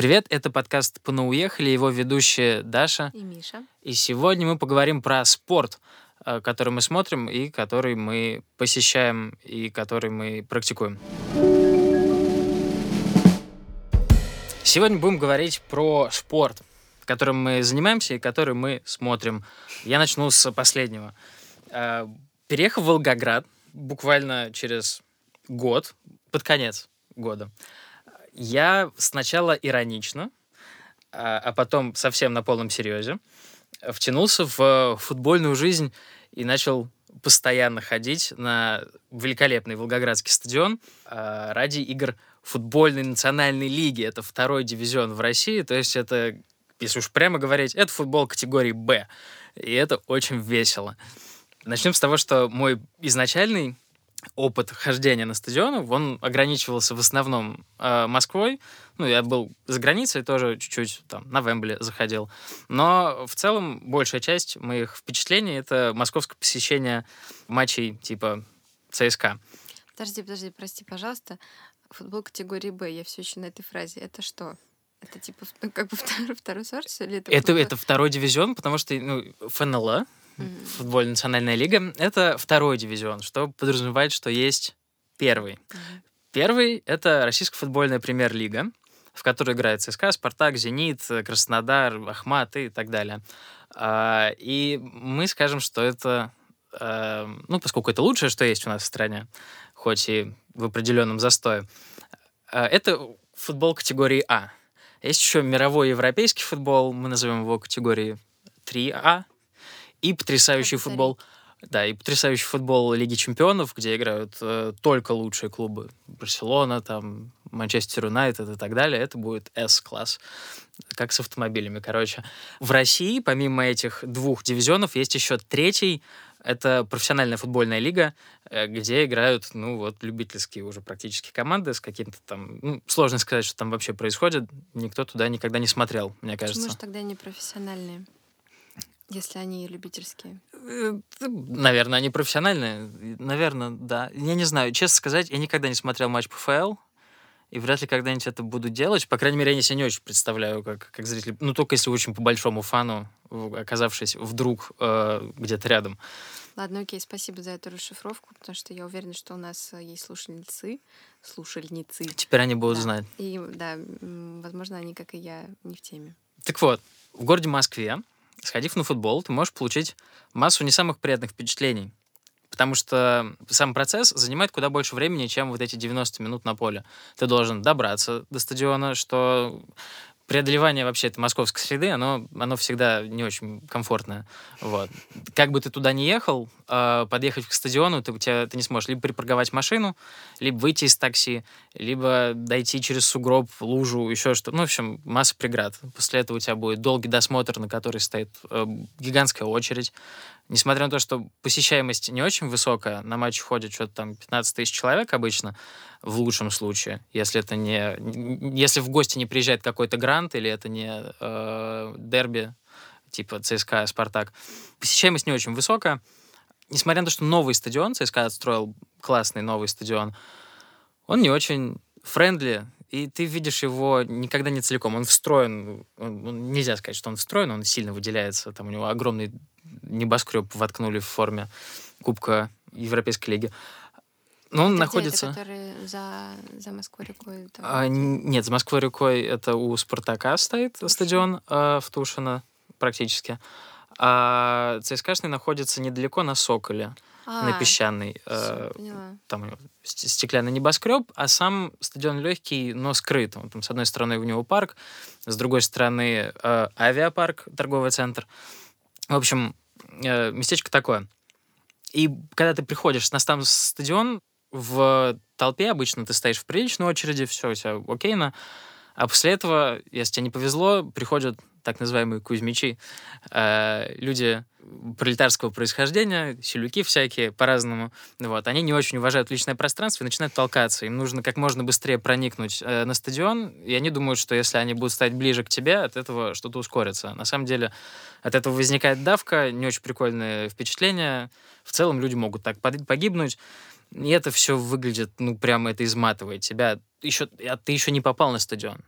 Привет, это подкаст «Пно уехали», его ведущие Даша. И Миша. И сегодня мы поговорим про спорт, э, который мы смотрим и который мы посещаем и который мы практикуем. Сегодня будем говорить про спорт, которым мы занимаемся и который мы смотрим. Я начну с последнего. Э, переехал в Волгоград буквально через год, под конец года. Я сначала иронично, а, а потом совсем на полном серьезе втянулся в футбольную жизнь и начал постоянно ходить на великолепный Волгоградский стадион а, ради игр футбольной национальной лиги. Это второй дивизион в России, то есть это, если уж прямо говорить, это футбол категории «Б». И это очень весело. Начнем с того, что мой изначальный опыт хождения на стадионы, он ограничивался в основном э, Москвой. Ну, я был за границей тоже чуть-чуть там на Вембле заходил. Но в целом большая часть моих впечатлений — это московское посещение матчей типа ЦСКА. Подожди, подожди, прости, пожалуйста. Футбол категории Б, я все еще на этой фразе. Это что? Это типа ну, как бы второй, второй сорт, или это? Это, это второй дивизион, потому что ну, ФНЛ, mm-hmm. футбольная национальная лига, это второй дивизион, что подразумевает, что есть первый. Mm-hmm. Первый — это российская футбольная премьер-лига, в которой играет ЦСКА, Спартак, Зенит, Краснодар, Ахмат и так далее. А, и мы скажем, что это, а, ну, поскольку это лучшее, что есть у нас в стране, хоть и в определенном застое, а, это футбол категории А. Есть еще мировой европейский футбол, мы назовем его категорией 3А, и потрясающий футбол. Да, и потрясающий футбол Лиги Чемпионов, где играют э, только лучшие клубы. Барселона, там, Манчестер Юнайтед и так далее. Это будет S-класс. Как с автомобилями, короче. В России, помимо этих двух дивизионов, есть еще третий. Это профессиональная футбольная лига, э, где играют, ну, вот, любительские уже практически команды с каким-то там... Ну, сложно сказать, что там вообще происходит. Никто туда никогда не смотрел, мне кажется. Почему же тогда не профессиональные? Если они любительские. Э, наверное, они профессиональные. Наверное, да. Я не знаю. Честно сказать, я никогда не смотрел матч ПФЛ. И вряд ли когда-нибудь это буду делать. По крайней мере, я себе не очень представляю, как, как зритель. Ну, только если очень по большому фану, оказавшись вдруг э, где-то рядом. Ладно, окей, спасибо за эту расшифровку, потому что я уверена, что у нас э, есть слушательницы, слушальницы. Теперь они будут да. знать. И да, возможно, они, как и я, не в теме. Так вот, в городе Москве сходив на футбол, ты можешь получить массу не самых приятных впечатлений. Потому что сам процесс занимает куда больше времени, чем вот эти 90 минут на поле. Ты должен добраться до стадиона, что преодолевание вообще этой московской среды, оно, оно всегда не очень комфортное. Вот. Как бы ты туда не ехал, э, подъехать к стадиону, ты, тебя, ты не сможешь либо припарковать машину, либо выйти из такси, либо дойти через сугроб, лужу, еще что-то. Ну, в общем, масса преград. После этого у тебя будет долгий досмотр, на который стоит э, гигантская очередь. Несмотря на то, что посещаемость не очень высокая, на матч ходит что-то там 15 тысяч человек обычно, в лучшем случае, если это не... Если в гости не приезжает какой-то грант или это не э, дерби, типа ЦСКА, Спартак, посещаемость не очень высокая. Несмотря на то, что новый стадион, ЦСКА отстроил классный новый стадион, он не очень friendly, и ты видишь его никогда не целиком. Он встроен, он, он, нельзя сказать, что он встроен, он сильно выделяется. Там у него огромный небоскреб воткнули в форме Кубка Европейской лиги. Но он это находится... Это, который за, за Москвой рекой? А, нет, за Москвой рекой это у Спартака стоит Тушино. стадион э, в Тушино практически. А ЦСКАшный находится недалеко на Соколе, а, на Песчаной. Э, там стеклянный небоскреб, а сам стадион легкий, но скрыт. Он, там, с одной стороны у него парк, с другой стороны э, авиапарк, торговый центр. В общем, э, местечко такое. И когда ты приходишь на сам стадион, в толпе обычно ты стоишь в приличной очереди, все у тебя окейно. А после этого, если тебе не повезло, приходят так называемые кузьмичи, э, люди пролетарского происхождения, селюки всякие, по-разному. Вот. Они не очень уважают личное пространство и начинают толкаться. Им нужно как можно быстрее проникнуть э, на стадион, и они думают, что если они будут стать ближе к тебе, от этого что-то ускорится. На самом деле от этого возникает давка, не очень прикольное впечатление. В целом люди могут так погибнуть. И это все выглядит, ну, прямо это изматывает тебя. Еще, а ты еще не попал на стадион.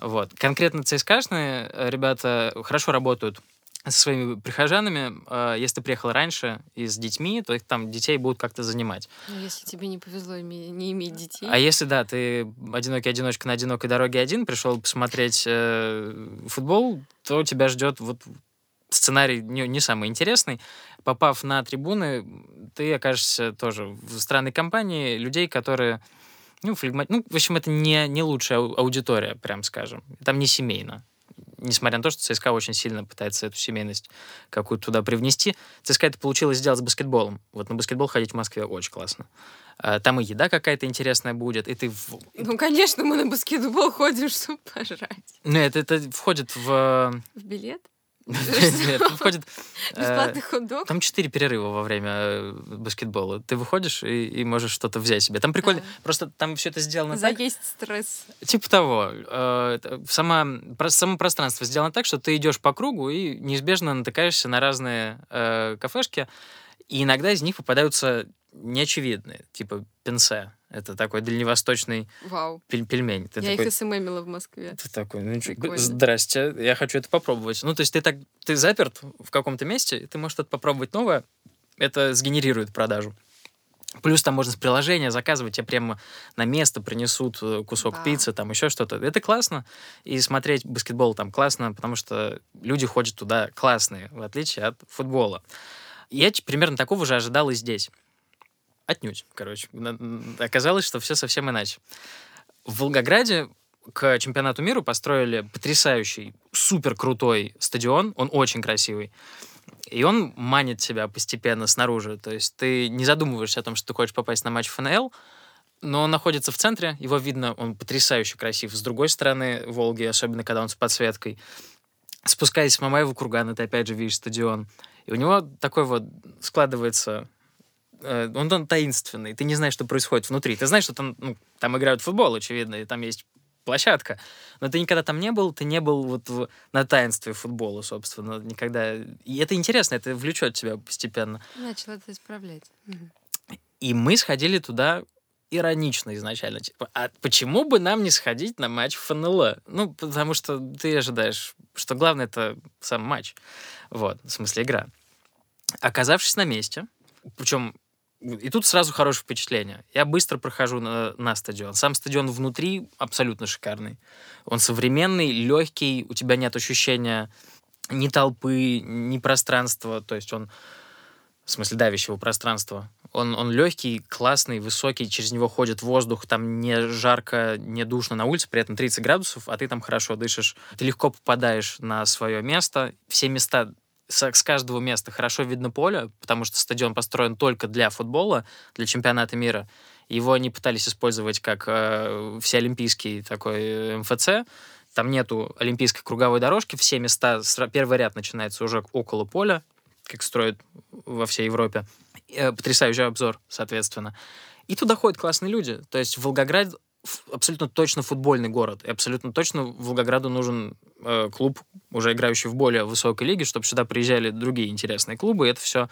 Вот. Конкретно ЦСКАшные ребята хорошо работают со своими прихожанами. Э, если ты приехал раньше и с детьми, то их там детей будут как-то занимать. Ну, если тебе не повезло не иметь детей. А если, да, ты одинокий одиночка на одинокой дороге один, пришел посмотреть э, футбол, то тебя ждет вот сценарий не, не самый интересный. Попав на трибуны, ты окажешься тоже в странной компании людей, которые ну, флегмат... ну, в общем, это не, не лучшая аудитория, прям скажем. Там не семейно несмотря на то, что ЦСКА очень сильно пытается эту семейность какую-то туда привнести, ЦСКА это получилось сделать с баскетболом. Вот на баскетбол ходить в Москве очень классно. А, там и еда какая-то интересная будет, и ты... Ну, конечно, мы на баскетбол ходим, чтобы пожрать. Нет, это, это входит в... В билет? Нет, входит... Э, Бесплатный хот-дог? Там четыре перерыва во время э, баскетбола. Ты выходишь и, можешь что-то взять себе. Там прикольно. Просто там все это сделано так. Заесть стресс. Типа того. Э, само пространство сделано так, что ты идешь по кругу и неизбежно натыкаешься на разные кафешки. И иногда из них попадаются неочевидные, типа пенсе. Это такой дальневосточный Вау. Пель пельмень. Ты я такой, их СММила в Москве. Ты такой, ну ничего, здрасте, я хочу это попробовать. Ну, то есть ты так, ты заперт в каком-то месте, ты можешь что-то попробовать новое, это сгенерирует продажу. Плюс там можно с приложения заказывать, тебе прямо на место принесут э, кусок да. пиццы, там еще что-то. Это классно. И смотреть баскетбол там классно, потому что люди ходят туда классные, в отличие от футбола. Я примерно такого же ожидал и здесь. Отнюдь, короче. Оказалось, что все совсем иначе. В Волгограде к чемпионату мира построили потрясающий, супер крутой стадион. Он очень красивый. И он манит тебя постепенно снаружи. То есть ты не задумываешься о том, что ты хочешь попасть на матч ФНЛ, но он находится в центре, его видно, он потрясающе красив. С другой стороны Волги, особенно когда он с подсветкой. Спускаясь с Мамаева кургана, ты опять же видишь стадион. И у него такой вот складывается он, он таинственный, ты не знаешь, что происходит внутри. Ты знаешь, что там, ну, там играют в футбол, очевидно, и там есть площадка. Но ты никогда там не был, ты не был вот в, на таинстве футбола, собственно, никогда. И это интересно, это влечет тебя постепенно. Начал это исправлять. И мы сходили туда иронично изначально. Типа, а почему бы нам не сходить на матч ФНЛ? Ну, потому что ты ожидаешь, что главное это сам матч. Вот, в смысле игра. Оказавшись на месте, причем и тут сразу хорошее впечатление. Я быстро прохожу на, на стадион. Сам стадион внутри абсолютно шикарный. Он современный, легкий, у тебя нет ощущения ни толпы, ни пространства. То есть он, в смысле, давящего пространства. Он, он легкий, классный, высокий, через него ходит воздух, там не жарко, не душно на улице, при этом 30 градусов, а ты там хорошо дышишь. Ты легко попадаешь на свое место. Все места с, с каждого места хорошо видно поле, потому что стадион построен только для футбола, для чемпионата мира. Его они пытались использовать как э, всеолимпийский такой э, МФЦ. Там нету олимпийской круговой дорожки, все места, первый ряд начинается уже около поля, как строят во всей Европе. Э, потрясающий обзор, соответственно. И туда ходят классные люди. То есть Волгоград абсолютно точно футбольный город. И абсолютно точно Волгограду нужен э, клуб, уже играющий в более высокой лиге, чтобы сюда приезжали другие интересные клубы, и это все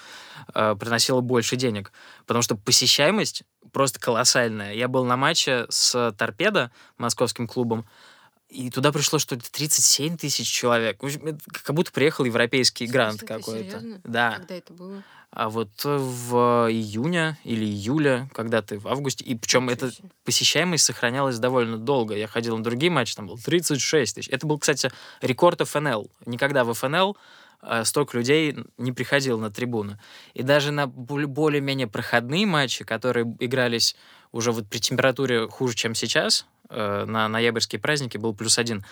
э, приносило больше денег. Потому что посещаемость просто колоссальная. Я был на матче с Торпедо, московским клубом, и туда пришло что-то 37 тысяч человек. Как будто приехал европейский грант какой-то. Да. Когда это было? А вот в июне или июля, когда ты в августе, и причем эта посещаемость сохранялась довольно долго. Я ходил на другие матчи, там было 36 тысяч. Это был, кстати, рекорд ФНЛ. Никогда в ФНЛ э, столько людей не приходило на трибуны. И даже на более-менее проходные матчи, которые игрались уже вот при температуре хуже, чем сейчас, э, на ноябрьские праздники был плюс один,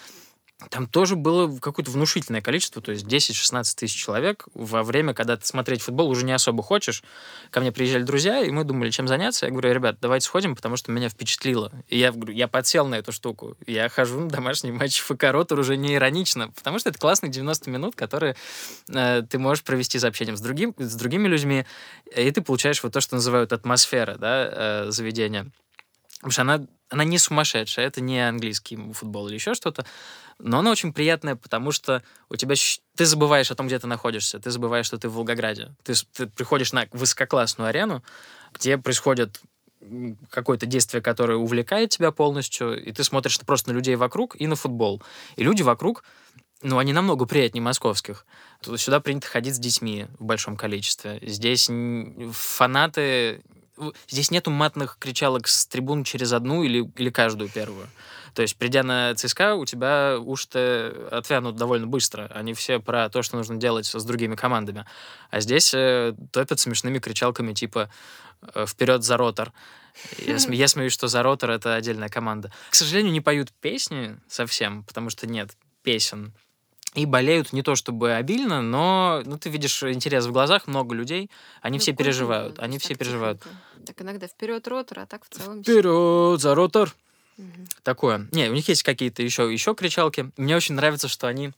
там тоже было какое-то внушительное количество, то есть 10-16 тысяч человек во время, когда ты смотреть футбол уже не особо хочешь. Ко мне приезжали друзья, и мы думали, чем заняться. Я говорю, ребят, давайте сходим, потому что меня впечатлило. И я говорю, я подсел на эту штуку. Я хожу на домашний матч ФК Ротор уже не иронично, потому что это классные 90 минут, которые э, ты можешь провести за общением с, другим, с другими людьми, и ты получаешь вот то, что называют атмосфера да, э, заведения. Потому что она, она не сумасшедшая, это не английский футбол или еще что-то, но она очень приятная, потому что у тебя ты забываешь о том, где ты находишься, ты забываешь, что ты в Волгограде. Ты, ты приходишь на высококлассную арену, где происходят какое-то действие, которое увлекает тебя полностью, и ты смотришь просто на людей вокруг и на футбол. И люди вокруг, ну, они намного приятнее московских. Сюда принято ходить с детьми в большом количестве. Здесь фанаты... Здесь нету матных кричалок с трибун через одну или, или каждую первую. То есть, придя на ЦСКА, у тебя уши отвянут довольно быстро. Они все про то, что нужно делать с другими командами. А здесь э, топят смешными кричалками типа э, «Вперед за ротор!» Я, сме, я смеюсь, что за ротор — это отдельная команда. К сожалению, не поют песни совсем, потому что нет песен. И болеют не то чтобы обильно, но ну, ты видишь интерес в глазах, много людей, они ну, все переживают. Они все переживают. Так иногда вперед ротор, а так в целом. Вперед за ротор! Угу. Такое. Не, у них есть какие-то еще, еще кричалки. Мне очень нравится, что они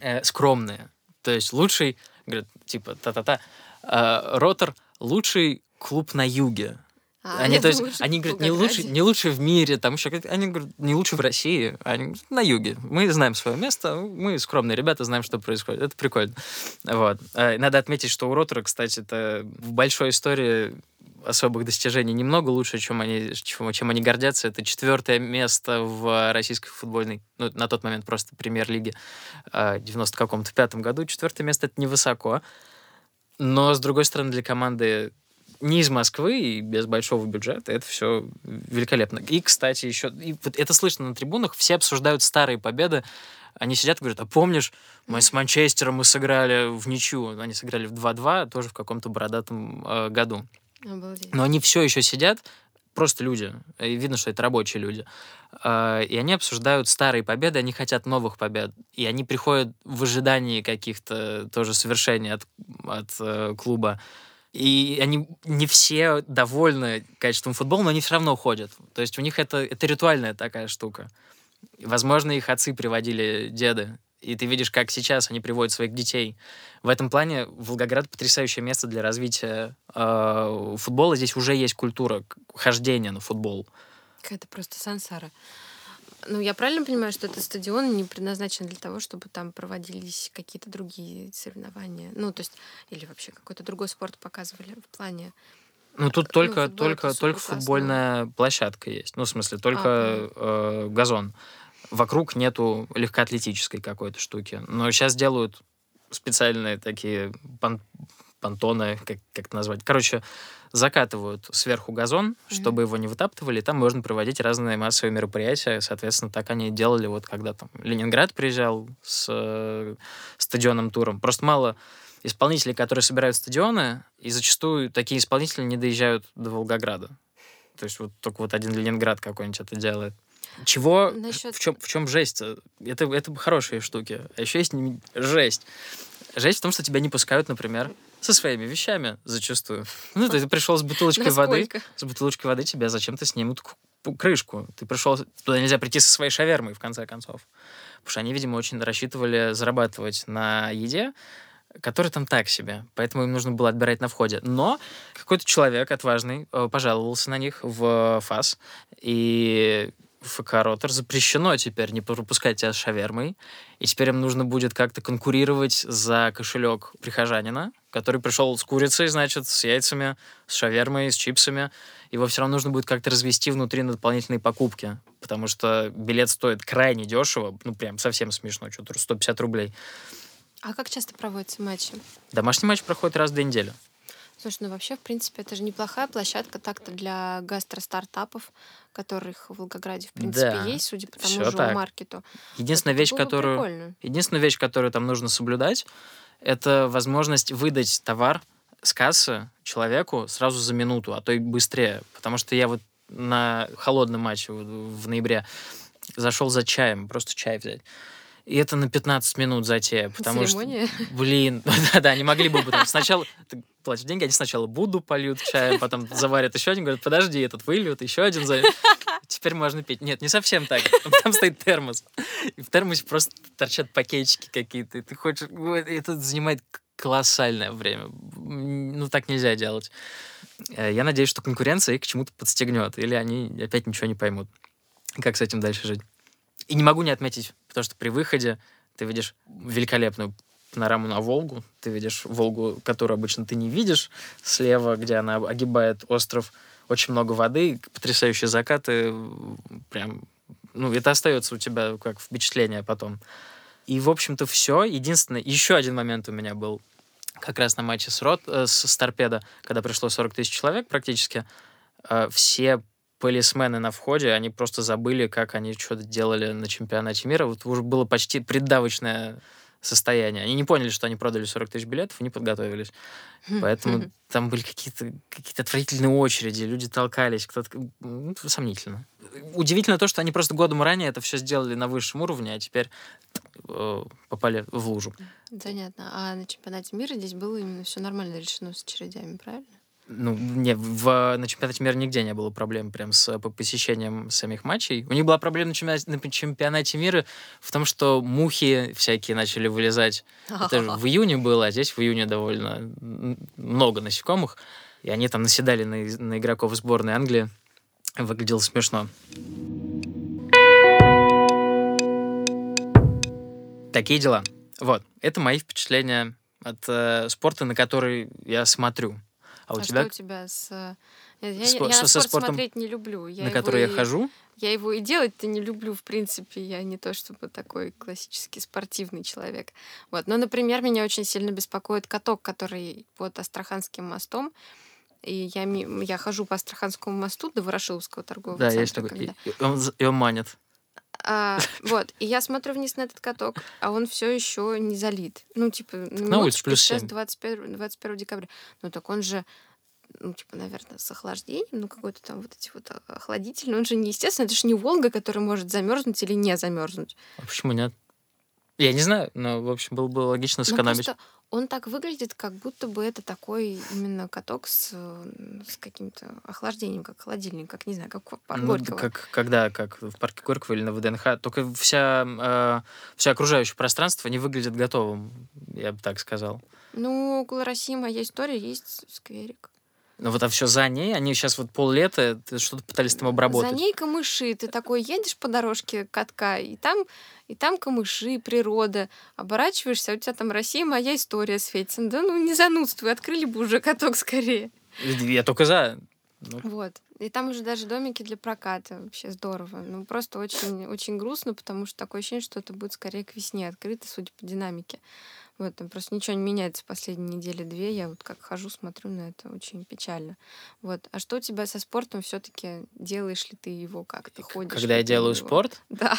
э, скромные. То есть лучший, говорят, типа, та-та-та, э, Ротор лучший клуб на юге. А, они, то есть, они говорят, не лучше, не лучше в мире, там еще, они говорят, не лучше в России, они на юге. Мы знаем свое место, мы скромные ребята, знаем, что происходит. Это прикольно. Вот. Э, надо отметить, что у Ротора, кстати, это в большой истории особых достижений немного лучше, чем они, чем, чем они гордятся. Это четвертое место в российской футбольной, ну, на тот момент просто премьер-лиге в 90 каком-то пятом году. Четвертое место — это невысоко. Но, с другой стороны, для команды не из Москвы и без большого бюджета, это все великолепно. И, кстати, еще, и вот это слышно на трибунах, все обсуждают старые победы, они сидят и говорят, а помнишь, мы с Манчестером мы сыграли в ничью, они сыграли в 2-2, тоже в каком-то бородатом э, году. Обалдеть. Но они все еще сидят, просто люди, и видно, что это рабочие люди. А, и они обсуждают старые победы, они хотят новых побед. И они приходят в ожидании каких-то тоже совершений от, от э, клуба. И они не все довольны качеством футбола, но они все равно ходят. То есть у них это, это ритуальная такая штука. Возможно, их отцы приводили деды и ты видишь, как сейчас они приводят своих детей. В этом плане Волгоград потрясающее место для развития э, футбола. Здесь уже есть культура хождения на футбол. Какая-то просто сансара. Ну, я правильно понимаю, что этот стадион не предназначен для того, чтобы там проводились какие-то другие соревнования? Ну, то есть, или вообще какой-то другой спорт показывали в плане ну, тут ну, только, только, только футбольная площадка есть. Ну, в смысле, только а, э, газон вокруг нету легкоатлетической какой-то штуки. Но сейчас делают специальные такие пон понтоны, как, как это назвать. Короче, закатывают сверху газон, mm-hmm. чтобы его не вытаптывали, там можно проводить разные массовые мероприятия. Соответственно, так они делали, вот когда там Ленинград приезжал с э, стадионным туром. Просто мало исполнителей, которые собирают стадионы, и зачастую такие исполнители не доезжают до Волгограда. То есть вот только вот один Ленинград какой-нибудь это делает. Чего? Насчет... В, чем, в чем жесть? Это, это хорошие штуки. А еще есть жесть. Жесть в том, что тебя не пускают, например, со своими вещами зачастую. Ну, ты, пришел с бутылочкой воды, с бутылочкой воды тебя зачем-то снимут крышку. Ты пришел, туда нельзя прийти со своей шавермой, в конце концов. Потому что они, видимо, очень рассчитывали зарабатывать на еде, которая там так себе. Поэтому им нужно было отбирать на входе. Но какой-то человек отважный э, пожаловался на них в ФАС, и ФК Ротор запрещено теперь не пропускать тебя с шавермой, и теперь им нужно будет как-то конкурировать за кошелек прихожанина, который пришел с курицей, значит, с яйцами, с шавермой, с чипсами. Его все равно нужно будет как-то развести внутри на дополнительные покупки, потому что билет стоит крайне дешево, ну прям совсем смешно, что-то 150 рублей. А как часто проводятся матчи? Домашний матч проходит раз в две недели. Слушай, ну вообще, в принципе, это же неплохая площадка так-то для гастро-стартапов, которых в Волгограде, в принципе, да, есть, судя по тому же так. маркету. Единственная вещь, которую, прикольно. единственная вещь, которую там нужно соблюдать, это возможность выдать товар с кассы человеку сразу за минуту, а то и быстрее. Потому что я вот на холодном матче в ноябре зашел за чаем, просто чай взять. И это на 15 минут затея, потому Церемония? что, блин, да-да, они могли бы потом сначала, ты платишь деньги, они сначала буду польют чаем, потом заварят еще один, говорят, подожди, этот выльют, еще один зальют. Теперь можно пить. Нет, не совсем так. Там стоит термос. И в термосе просто торчат пакетики какие-то. И ты хочешь... Это занимает колоссальное время. Ну, так нельзя делать. Э, я надеюсь, что конкуренция их к чему-то подстегнет, или они опять ничего не поймут. Как с этим дальше жить? И не могу не отметить, потому что при выходе ты видишь великолепную панораму на Волгу. Ты видишь Волгу, которую обычно ты не видишь слева, где она огибает остров. очень много воды, потрясающие закаты, прям, ну, это остается у тебя как впечатление потом. И, в общем-то, все. Единственное, еще один момент у меня был как раз на матче с, Рот, э, с, с Торпедо, когда пришло 40 тысяч человек практически. Э, все полисмены на входе, они просто забыли, как они что-то делали на чемпионате мира. Вот уже было почти преддавочное состояние. Они не поняли, что они продали 40 тысяч билетов и не подготовились. Поэтому там были какие-то какие отвратительные очереди, люди толкались, кто-то... Ну, сомнительно. Удивительно то, что они просто годом ранее это все сделали на высшем уровне, а теперь э, попали в лужу. Понятно. А на чемпионате мира здесь было именно все нормально решено с очередями, правильно? Ну, не, в, на чемпионате мира нигде не было проблем прям с по посещением самих матчей. У них была проблема на чемпионате, на чемпионате мира в том, что мухи всякие начали вылезать. Это же в июне было, а здесь в июне довольно много насекомых. И они там наседали на, на игроков сборной Англии. Выглядело смешно. Такие дела. Вот, это мои впечатления от э, спорта, на который я смотрю. А, у а тебя? что у тебя с... Э, я, Спо- я, на спорт спортом, смотреть не люблю. Я на который я хожу? Я его и делать-то не люблю, в принципе. Я не то чтобы такой классический спортивный человек. Вот. Но, например, меня очень сильно беспокоит каток, который под Астраханским мостом. И я, я хожу по Астраханскому мосту до Ворошиловского торгового да, центра. Да, есть такой. Когда... И, он, и он манит. А, вот, и я смотрю вниз на этот каток, а он все еще не залит. Ну, типа, на, улице плюс сейчас 21, 21 декабря. Ну, так он же ну, типа, наверное, с охлаждением, ну, какой-то там вот эти вот охладительные. Он же не естественно, это же не Волга, который может замерзнуть или не замерзнуть. А почему нет? Я не знаю, но, в общем, было бы логично ну, сэкономить. Ну, он так выглядит, как будто бы это такой именно каток с, с каким-то охлаждением, как холодильник, как, не знаю, как в парке ну, Горького. Как, когда, как в парке Горького или на ВДНХ. Только вся, э, вся окружающее пространство не выглядит готовым, я бы так сказал. Ну, около России моя история есть скверик. Ну вот а все за ней, они сейчас вот поллета что-то пытались там обработать. За ней камыши, ты такой едешь по дорожке катка, и там, и там камыши, природа. Оборачиваешься, а у тебя там Россия, моя история светится. Да ну не занудствуй, открыли бы уже каток скорее. Я только за. Ну. Вот. И там уже даже домики для проката. Вообще здорово. Ну, просто очень, очень грустно, потому что такое ощущение, что это будет скорее к весне открыто, судя по динамике. Вот, там просто ничего не меняется последние недели-две. Я вот как хожу, смотрю на это очень печально. Вот. А что у тебя со спортом все таки Делаешь ли ты его как-то? Ходишь Когда я делаю его? спорт? Да.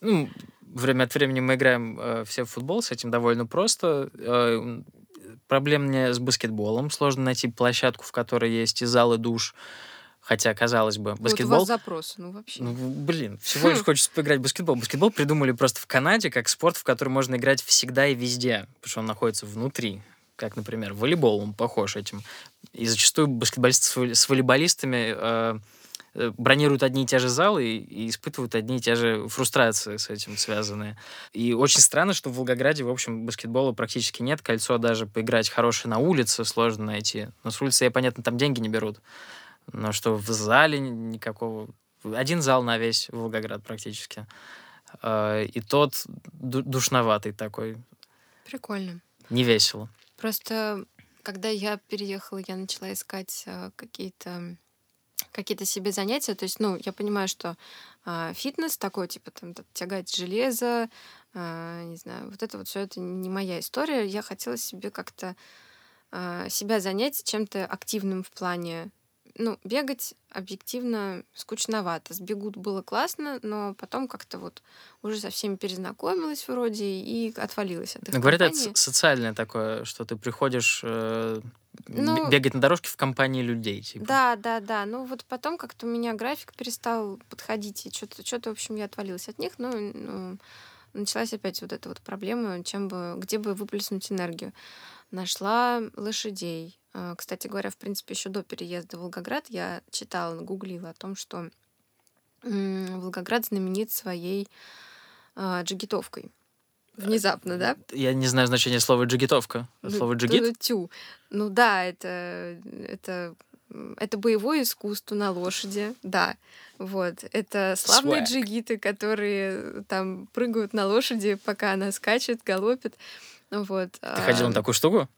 Ну, время от времени мы играем э, все в футбол, с этим довольно просто. Э, проблем мне с баскетболом. Сложно найти площадку, в которой есть и зал, и душ. Хотя, казалось бы, баскетбол... Вот у вас запрос, ну вообще. Ну, блин, всего лишь хочется поиграть в баскетбол. Баскетбол придумали просто в Канаде как спорт, в который можно играть всегда и везде, потому что он находится внутри. Как, например, волейбол, он похож этим. И зачастую баскетболисты с волейболистами э, э, бронируют одни и те же залы и, и испытывают одни и те же фрустрации с этим связанные. И очень странно, что в Волгограде, в общем, баскетбола практически нет. Кольцо даже поиграть хорошее на улице сложно найти. Но с улицы, я понятно, там деньги не берут. Но что в зале никакого... Один зал на весь Волгоград практически. А, и тот душноватый такой. Прикольно. Не весело. Просто когда я переехала, я начала искать а, какие-то какие-то себе занятия. То есть, ну, я понимаю, что э, фитнес такой, типа, там, тягать железо, э, не знаю, вот это вот все это не моя история. Я хотела себе как-то э, себя занять чем-то активным в плане ну, бегать объективно скучновато. Сбегут было классно, но потом как-то вот уже со всеми перезнакомилась вроде и отвалилась от их ну, Говорят, это социальное такое, что ты приходишь э, ну, бегать на дорожке в компании людей. Типа. Да, да, да. Ну вот потом как-то у меня график перестал подходить, и что-то, что-то в общем, я отвалилась от них, но ну, началась опять вот эта вот проблема, чем бы, где бы выплеснуть энергию. Нашла лошадей, кстати говоря, в принципе, еще до переезда в Волгоград я читала, гуглила о том, что Волгоград знаменит своей а, джигитовкой. Внезапно, да? Я не знаю значения слова джигитовка. Слово джигит? Тю. Ну да, это, это, это боевое искусство на лошади, да. Вот. Это славные Swag. джигиты, которые там прыгают на лошади, пока она скачет, галопит. Вот. Ты ходил на такую штуку?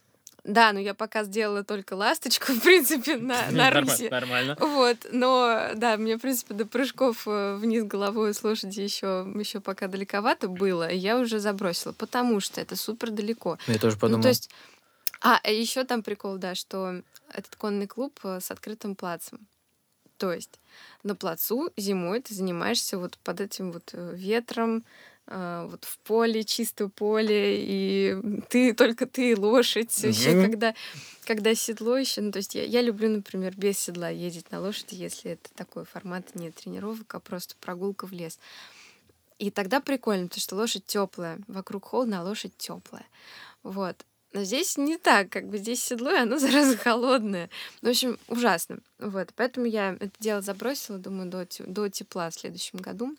Да, но я пока сделала только ласточку, в принципе, на, на рысе. Нормально. Вот, но да, мне, в принципе, до прыжков э, вниз головой с лошади еще, еще пока далековато было, и я уже забросила, потому что это супер далеко. Я тоже подумал. Ну, то есть, а, еще там прикол, да, что этот конный клуб э, с открытым плацем. То есть на плацу зимой ты занимаешься вот под этим вот э, ветром, а, вот в поле, чисто поле, и ты только ты лошадь. Mm-hmm. Еще когда, когда седло еще, ну, то есть я, я люблю, например, без седла ездить на лошади, если это такой формат не тренировок, а просто прогулка в лес. И тогда прикольно, потому что лошадь теплая, вокруг холодно, а лошадь теплая. Вот. Но здесь не так, как бы здесь седло, и оно зараза холодное. В общем, ужасно. Вот. Поэтому я это дело забросила, думаю, до, до тепла в следующем году.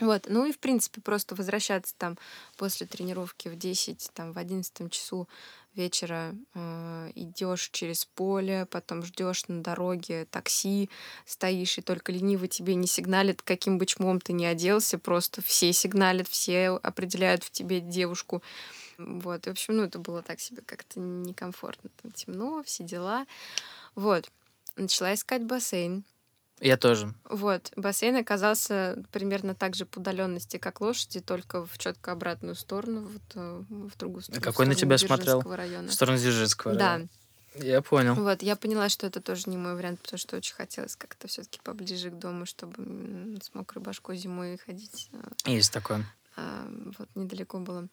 Вот, ну и в принципе просто возвращаться там после тренировки в 10, там в 11 часу вечера э, идешь через поле, потом ждешь на дороге такси, стоишь, и только лениво тебе не сигналит, каким бы чмом ты не оделся, просто все сигналят, все определяют в тебе девушку. Вот, и, в общем, ну это было так себе как-то некомфортно, там темно, все дела. Вот, начала искать бассейн. Я тоже. Вот. Бассейн оказался примерно так же по удаленности, как лошади, только в четко обратную сторону, вот, э, в другую сторону. А какой на тебя смотрел? Района. В сторону Дзержинского Да. Я понял. Вот, я поняла, что это тоже не мой вариант, потому что очень хотелось как-то все-таки поближе к дому, чтобы с мокрой башкой зимой ходить. Э, Есть такое. А, вот недалеко было.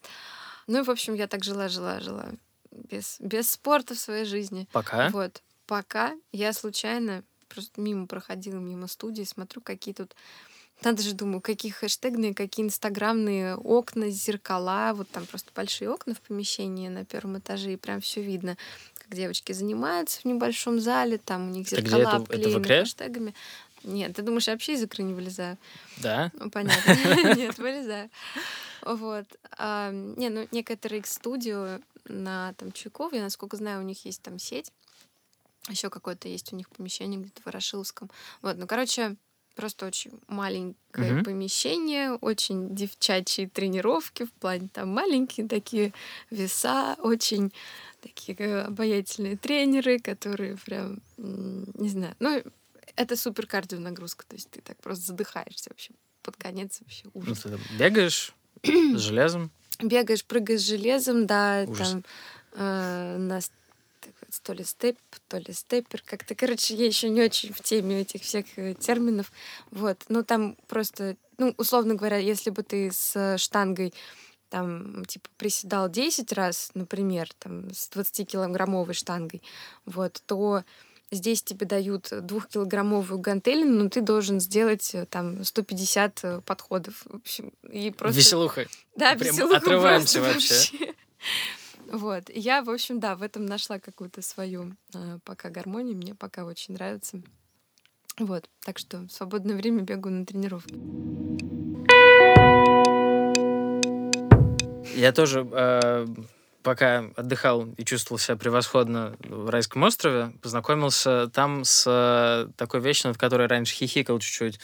Ну и, в общем, я так жила, жила, жила. Без, без спорта в своей жизни. Пока? Вот. Пока я случайно просто мимо проходила, мимо студии, смотрю, какие тут надо же, думаю, какие хэштегные, какие инстаграмные окна, зеркала. Вот там просто большие окна в помещении на первом этаже, и прям все видно, как девочки занимаются в небольшом зале, там у них зеркала это, обклеены это хэштегами. Нет, ты думаешь, я вообще из икры не вылезаю? Да? Ну, понятно. Нет, вылезаю. Вот. А, не, ну, некоторые студио на там Чуйкове, насколько знаю, у них есть там сеть еще какое-то есть у них помещение где-то в Ворошиловском. Вот, ну, короче, просто очень маленькое mm-hmm. помещение, очень девчачьи тренировки в плане там маленькие такие веса, очень такие э, обаятельные тренеры, которые прям, не знаю, ну, это супер кардио нагрузка, то есть ты так просто задыхаешься вообще под конец вообще ну, ужас. Ну, ты бегаешь с железом? Бегаешь, прыгаешь с железом, да, ужас. там э, на то ли степ, то ли степер, как-то, короче, я еще не очень в теме этих всех э, терминов, вот, ну там просто, ну, условно говоря, если бы ты с штангой там, типа, приседал 10 раз, например, там, с 20-килограммовой штангой, вот, то здесь тебе дают двухкилограммовую гантелину, но ты должен сделать э, там 150 э, подходов. В общем, и просто... Веселуха. Да, Прям веселуха отрываемся вообще. вообще. Вот. Я, в общем, да, в этом нашла какую-то свою э, пока гармонию. Мне пока очень нравится. Вот. Так что в свободное время бегаю на тренировки. Я тоже э, пока отдыхал и чувствовал себя превосходно в райском острове, познакомился там с э, такой вещью, над которой раньше хихикал чуть-чуть.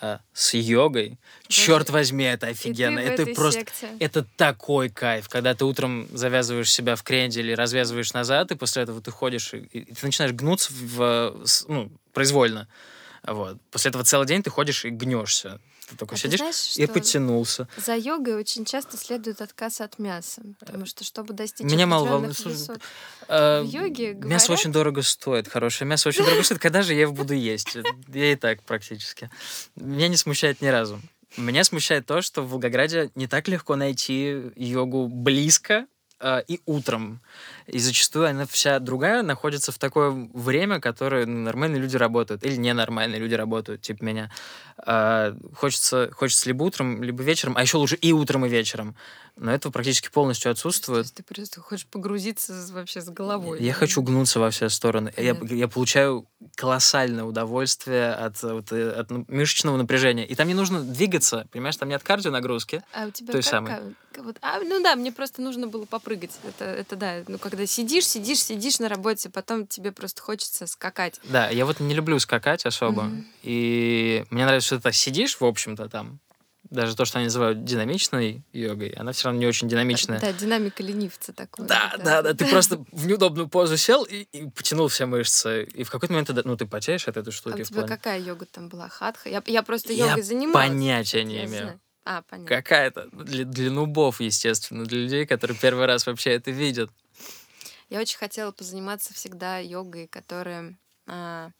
Э, с йогой. Черт возьми, это офигенно. это просто, секте. это такой кайф, когда ты утром завязываешь себя в кренделе, развязываешь назад, и после этого ты ходишь и, и ты начинаешь гнуться в, ну, произвольно. Вот. После этого целый день ты ходишь и гнешься. Ты только а сидишь ты знаешь, и потянулся. За йогой очень часто следует отказ от мяса, потому что чтобы достичь Меня мало волнует. Высот, э, в йоге говорят... Мясо очень дорого стоит, хорошее мясо очень дорого стоит. Когда же я его буду есть? Я и так практически. Меня не смущает ни разу. Меня смущает то, что в Волгограде не так легко найти йогу близко э, и утром. И зачастую она вся другая находится в такое время, которое нормальные люди работают, или ненормальные люди работают, типа меня. А, хочется, хочется либо утром, либо вечером, а еще лучше и утром, и вечером. Но этого практически полностью отсутствует. То есть ты просто хочешь погрузиться вообще с головой. Я да? хочу гнуться во все стороны. Я, я получаю колоссальное удовольствие от, вот, э, от мышечного напряжения. И там не нужно двигаться, понимаешь, там нет кардионагрузки. А у тебя той как, самой. Как, вот, а, ну да, мне просто нужно было попрыгать. Это, это да, ну когда сидишь, сидишь, сидишь на работе, потом тебе просто хочется скакать. Да, я вот не люблю скакать особо. Mm-hmm. И мне нравится, что ты сидишь, в общем-то, там, даже то, что они называют динамичной йогой, она все равно не очень динамичная. Да, динамика ленивца такой. Да, да, да, ты просто в неудобную позу сел и, и потянул все мышцы. И в какой-то момент ты, ну, ты потеешь от этой штуки. А у тебя плане- какая йога там была? Хатха? Я, я просто Я йогой занималась. понятия не Я имею. знаю. А, понятно. Какая-то. Для, для нубов, естественно, для людей, которые первый раз вообще это видят. Я очень хотела позаниматься всегда йогой, которая... а,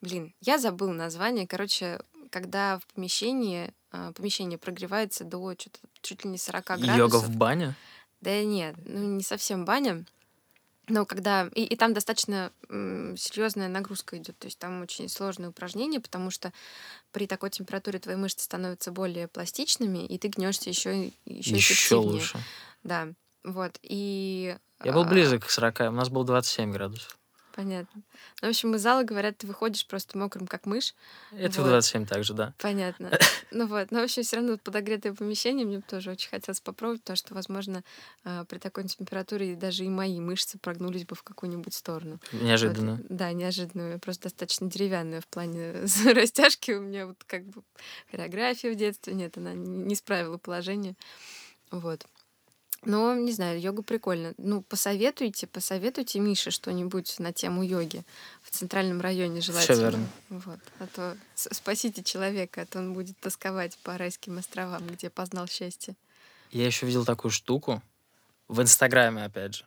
блин, я забыл название. Короче, когда в помещении помещение прогревается до чуть ли не 40 градусов. Йога в бане? Да нет, ну не совсем баня. Но когда... И, и там достаточно серьезная нагрузка идет. То есть там очень сложные упражнения, потому что при такой температуре твои мышцы становятся более пластичными, и ты гнешься еще, еще, Еще лучше. Да. Вот. И... Я был а, близок к 40, у нас было 27 градусов. Понятно. Ну, в общем, из зала говорят, ты выходишь просто мокрым, как мышь. Это Вот. в 27 также, да. Понятно. Ну вот. Но, в общем, все равно подогретое помещение мне бы тоже очень хотелось попробовать, потому что, возможно, а, при такой температуре даже и мои мышцы прогнулись бы в какую-нибудь сторону. Неожиданно. Вот, да, неожиданно. Я просто достаточно деревянная в плане растяжки. У меня вот как бы хореография в детстве. Нет, она не справила положение. Вот. Но, не знаю, йога прикольно. Ну, посоветуйте, посоветуйте Мише что-нибудь на тему йоги в центральном районе желательно. верно. Вот. А то спасите человека, а то он будет тосковать по райским островам, где познал счастье. Я еще видел такую штуку в Инстаграме, опять же,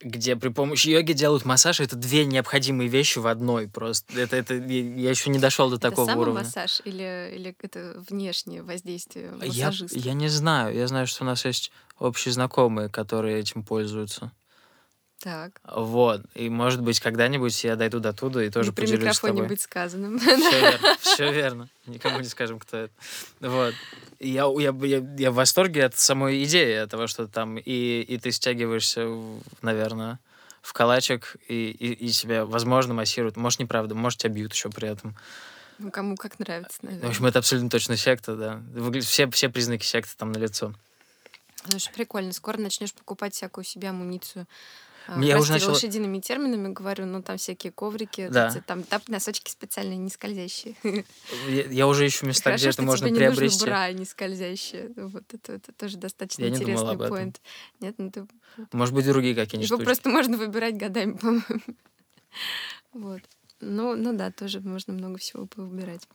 где при помощи йоги делают массаж. Это две необходимые вещи в одной просто. Это, это я еще не дошел до такого это уровня. самомассаж или, или это внешнее воздействие Я, массажиста? я не знаю. Я знаю, что у нас есть общие знакомые, которые этим пользуются. Так. Вот. И, может быть, когда-нибудь я дойду до туда и тоже Не при поделюсь с микрофоне тобой. быть сказанным. Все верно, все верно. Никому не скажем, кто это. Вот. Я, я, я, я в восторге от самой идеи, от того, что там и, и ты стягиваешься, в- наверное, в калачик, и, и, и тебя, возможно, массируют. Может, неправда, может, тебя бьют еще при этом. Ну, кому как нравится, В наверное. общем, это абсолютно точно секта, да. Все, все признаки секты там налицо. Слушай, прикольно. Скоро начнешь покупать всякую себе амуницию. А, Я уже прости, начала- лошадиными терминами говорю, ну там всякие коврики, Да. эти, там тап- носочки специальные, не скользящие. Я, я уже ищу места, где Хорошо, это что можно тебе не приобрести. нужно бра не скользящие. Вот это, это тоже достаточно Я не интересный этом. поинт. Нет, ну ты... Может быть, другие какие-нибудь Его штучки. просто можно выбирать годами, по-моему. Вот. Ну, ну да, тоже можно много всего повыбирать.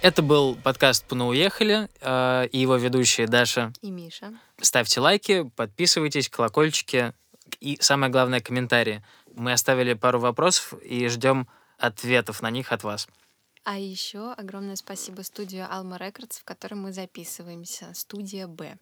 Это был подкаст «Пуна уехали» э, и его ведущие Даша. И Миша. Ставьте лайки, подписывайтесь, колокольчики и, самое главное, комментарии. Мы оставили пару вопросов и ждем ответов на них от вас. А еще огромное спасибо студию Alma Records, в которой мы записываемся. Студия Б.